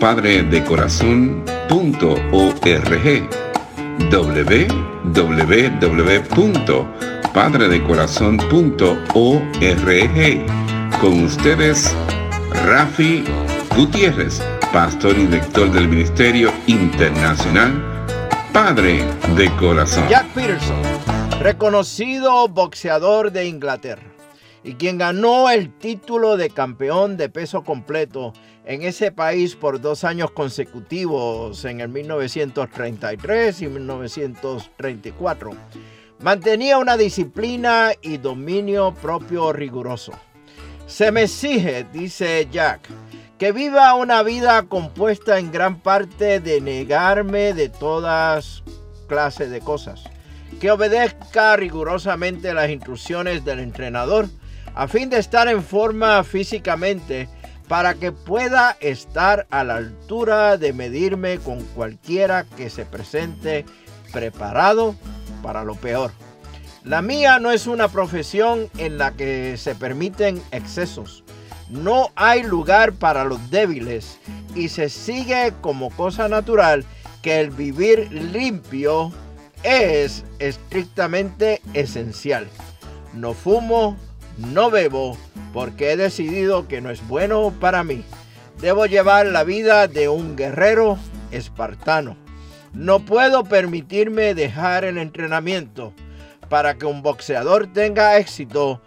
www.padredecorazon.org www.padredecorazon.org Con ustedes, Rafi Gutiérrez, pastor y director del Ministerio Internacional Padre de Corazón. Jack Peterson, reconocido boxeador de Inglaterra y quien ganó el título de campeón de peso completo en ese país por dos años consecutivos en el 1933 y 1934. Mantenía una disciplina y dominio propio riguroso. Se me exige, dice Jack, que viva una vida compuesta en gran parte de negarme de todas clases de cosas, que obedezca rigurosamente las instrucciones del entrenador, a fin de estar en forma físicamente para que pueda estar a la altura de medirme con cualquiera que se presente preparado para lo peor. La mía no es una profesión en la que se permiten excesos. No hay lugar para los débiles y se sigue como cosa natural que el vivir limpio es estrictamente esencial. No fumo, no bebo porque he decidido que no es bueno para mí. Debo llevar la vida de un guerrero espartano. No puedo permitirme dejar el entrenamiento. Para que un boxeador tenga éxito,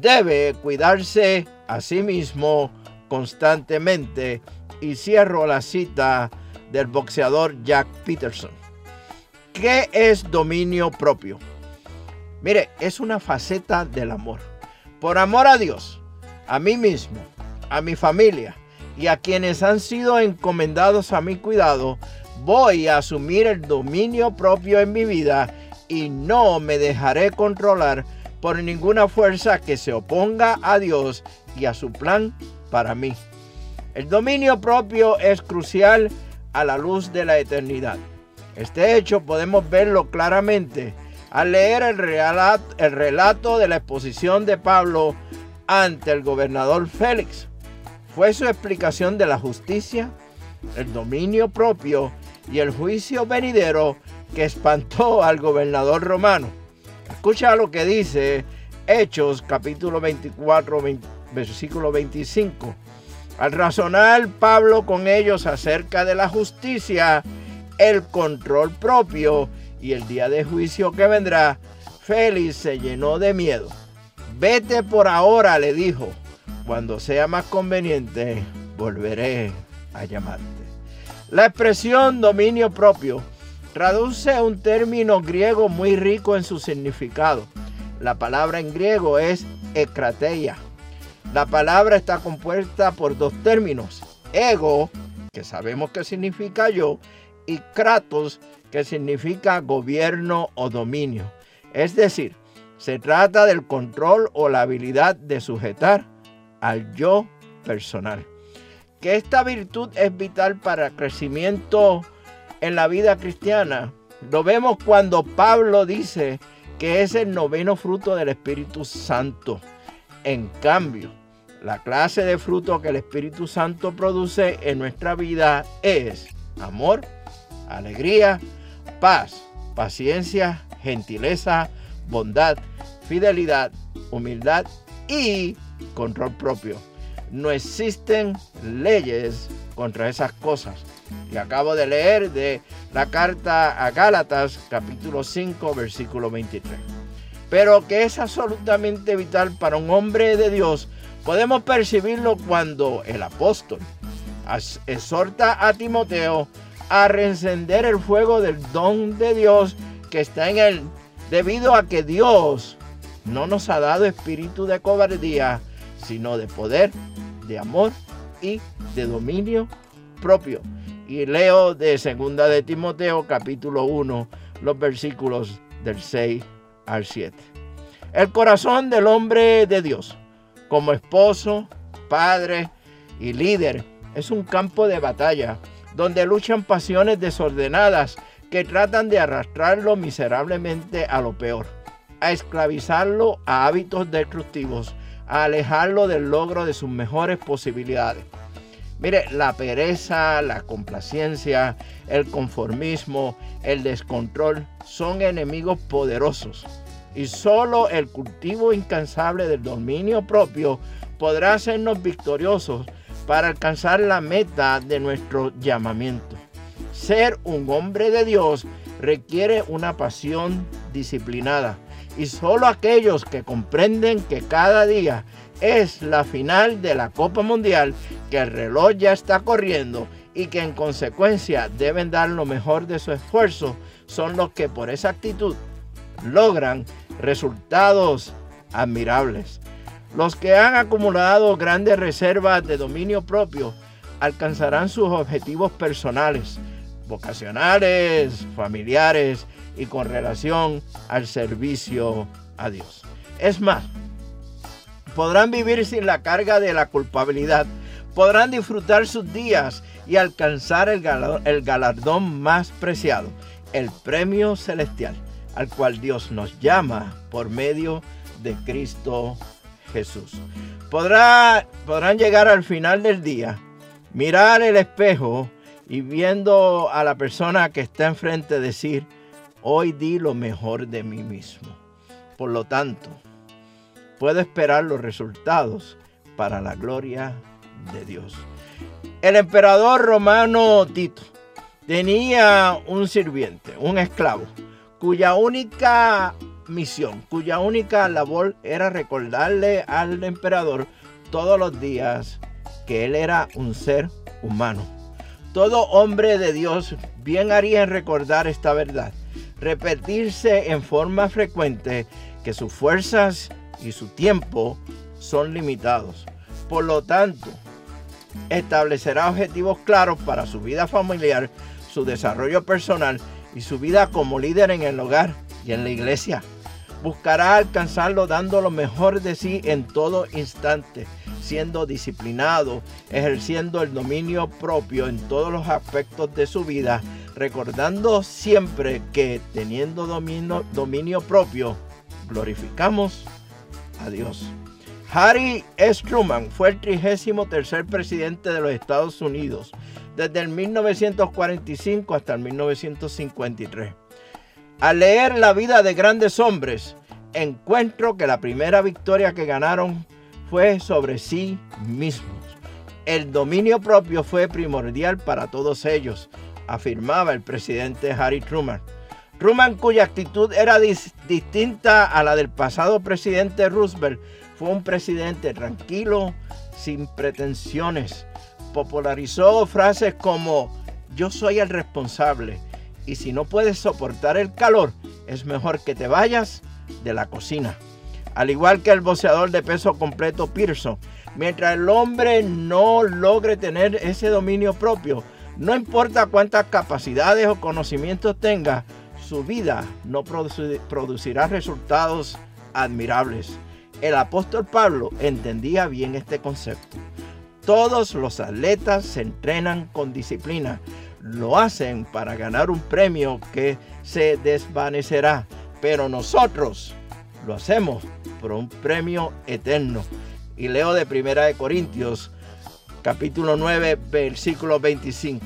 debe cuidarse a sí mismo constantemente. Y cierro la cita del boxeador Jack Peterson. ¿Qué es dominio propio? Mire, es una faceta del amor por amor a Dios, a mí mismo, a mi familia y a quienes han sido encomendados a mi cuidado, voy a asumir el dominio propio en mi vida y no me dejaré controlar por ninguna fuerza que se oponga a Dios y a su plan para mí. El dominio propio es crucial a la luz de la eternidad. Este hecho podemos verlo claramente al leer el relato, el relato de la exposición de Pablo ante el gobernador Félix. Fue su explicación de la justicia, el dominio propio y el juicio venidero que espantó al gobernador romano. Escucha lo que dice Hechos capítulo 24, versículo 25. Al razonar Pablo con ellos acerca de la justicia, el control propio y el día de juicio que vendrá, Félix se llenó de miedo. Vete por ahora, le dijo. Cuando sea más conveniente, volveré a llamarte. La expresión dominio propio traduce un término griego muy rico en su significado. La palabra en griego es ekrateia. La palabra está compuesta por dos términos. Ego, que sabemos que significa yo, y kratos, que significa gobierno o dominio. Es decir, se trata del control o la habilidad de sujetar al yo personal. Que esta virtud es vital para el crecimiento en la vida cristiana. Lo vemos cuando Pablo dice que es el noveno fruto del Espíritu Santo. En cambio, la clase de fruto que el Espíritu Santo produce en nuestra vida es amor, alegría, paz, paciencia, gentileza, bondad, fidelidad, humildad y control propio. No existen leyes contra esas cosas. Y acabo de leer de la carta a Gálatas capítulo 5 versículo 23. Pero que es absolutamente vital para un hombre de Dios, podemos percibirlo cuando el apóstol exhorta a Timoteo a reencender el fuego del don de Dios que está en él, debido a que Dios no nos ha dado espíritu de cobardía, sino de poder, de amor y de dominio propio. Y leo de segunda de Timoteo capítulo 1 los versículos del 6 al 7. El corazón del hombre de Dios, como esposo, padre y líder, es un campo de batalla donde luchan pasiones desordenadas que tratan de arrastrarlo miserablemente a lo peor, a esclavizarlo a hábitos destructivos, a alejarlo del logro de sus mejores posibilidades. Mire, la pereza, la complacencia, el conformismo, el descontrol son enemigos poderosos. Y solo el cultivo incansable del dominio propio podrá hacernos victoriosos para alcanzar la meta de nuestro llamamiento. Ser un hombre de Dios requiere una pasión disciplinada y solo aquellos que comprenden que cada día es la final de la Copa Mundial, que el reloj ya está corriendo y que en consecuencia deben dar lo mejor de su esfuerzo, son los que por esa actitud logran resultados admirables. Los que han acumulado grandes reservas de dominio propio alcanzarán sus objetivos personales, vocacionales, familiares y con relación al servicio a Dios. Es más, podrán vivir sin la carga de la culpabilidad, podrán disfrutar sus días y alcanzar el, galardón más preciado, el premio celestial, al cual Dios nos llama por medio de Cristo Jesús. Podrá, podrán llegar al final del día, mirar el espejo y viendo a la persona que está enfrente decir, hoy di lo mejor de mí mismo. Por lo tanto, puedo esperar los resultados para la gloria de Dios. El emperador romano Tito tenía un sirviente, un esclavo, cuya única misión, cuya única labor era recordarle al emperador todos los días que él era un ser humano. Todo hombre de Dios bien haría en recordar esta verdad, repetirse en forma frecuente que sus fuerzas y su tiempo son limitados. Por lo tanto, establecerá objetivos claros para su vida familiar, su desarrollo personal y su vida como líder en el hogar y en la iglesia buscará alcanzarlo dando lo mejor de sí en todo instante, siendo disciplinado, ejerciendo el dominio propio en todos los aspectos de su vida, recordando siempre que teniendo dominio, dominio propio, glorificamos a Dios. Harry S. Truman fue el 33 presidente de los Estados Unidos desde el 1945 hasta el 1953. Al leer la vida de grandes hombres, encuentro que la primera victoria que ganaron fue sobre sí mismos. El dominio propio fue primordial para todos ellos, afirmaba el presidente Harry Truman. Truman, cuya actitud era distinta a la del pasado presidente Roosevelt, fue un presidente tranquilo, sin pretensiones. Popularizó frases como yo soy el responsable, y si no puedes soportar el calor, es mejor que te vayas de la cocina. Al igual que el boxeador de peso completo Pearson, mientras el hombre no logre tener ese dominio propio, no importa cuántas capacidades o conocimientos tenga, su vida no producirá resultados admirables. El apóstol Pablo entendía bien este concepto. Todos los atletas se entrenan con disciplina, lo hacen para ganar un premio que se desvanecerá, pero nosotros lo hacemos por un premio eterno. Y leo de Primera de Corintios, capítulo 9, versículo 25.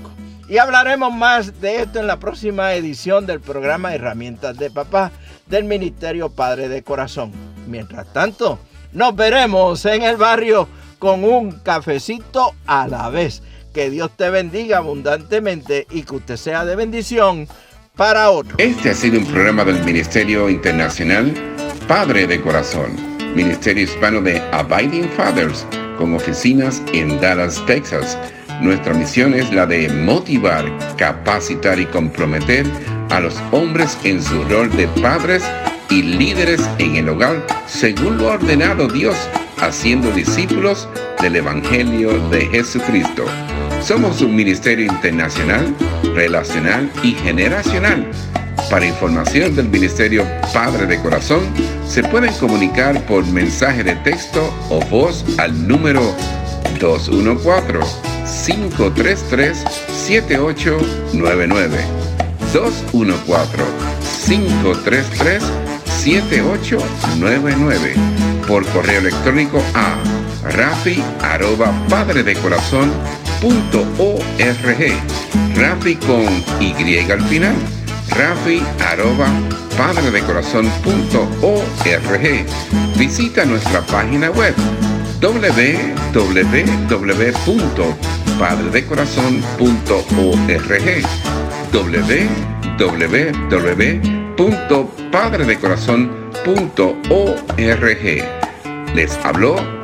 Y hablaremos más de esto en la próxima edición del programa Herramientas de Papá del Ministerio Padre de Corazón. Mientras tanto, nos veremos en el barrio con un cafecito a la vez. que Dios te bendiga abundantemente y que usted sea de bendición para otros. Este ha sido un programa del Ministerio Internacional Padre de Corazón, Ministerio Hispano de Abiding Fathers, con oficinas en Dallas, Texas. Nuestra misión es la de motivar, capacitar y comprometer a los hombres en su rol de padres y líderes en el hogar según lo ordenado Dios, haciendo discípulos del Evangelio de Jesucristo. Somos un ministerio internacional, relacional y generacional. Para información del Ministerio Padre de Corazón, se pueden comunicar por mensaje de texto o voz al número 214-533-7899. 214-533-7899. Por correo electrónico a rafi padre de corazón punto org. Rafi con Y al final. Rafi arroba padre de corazón punto org. Visita nuestra página web www.padredecorazon.org www.padredecorazon.org Les habló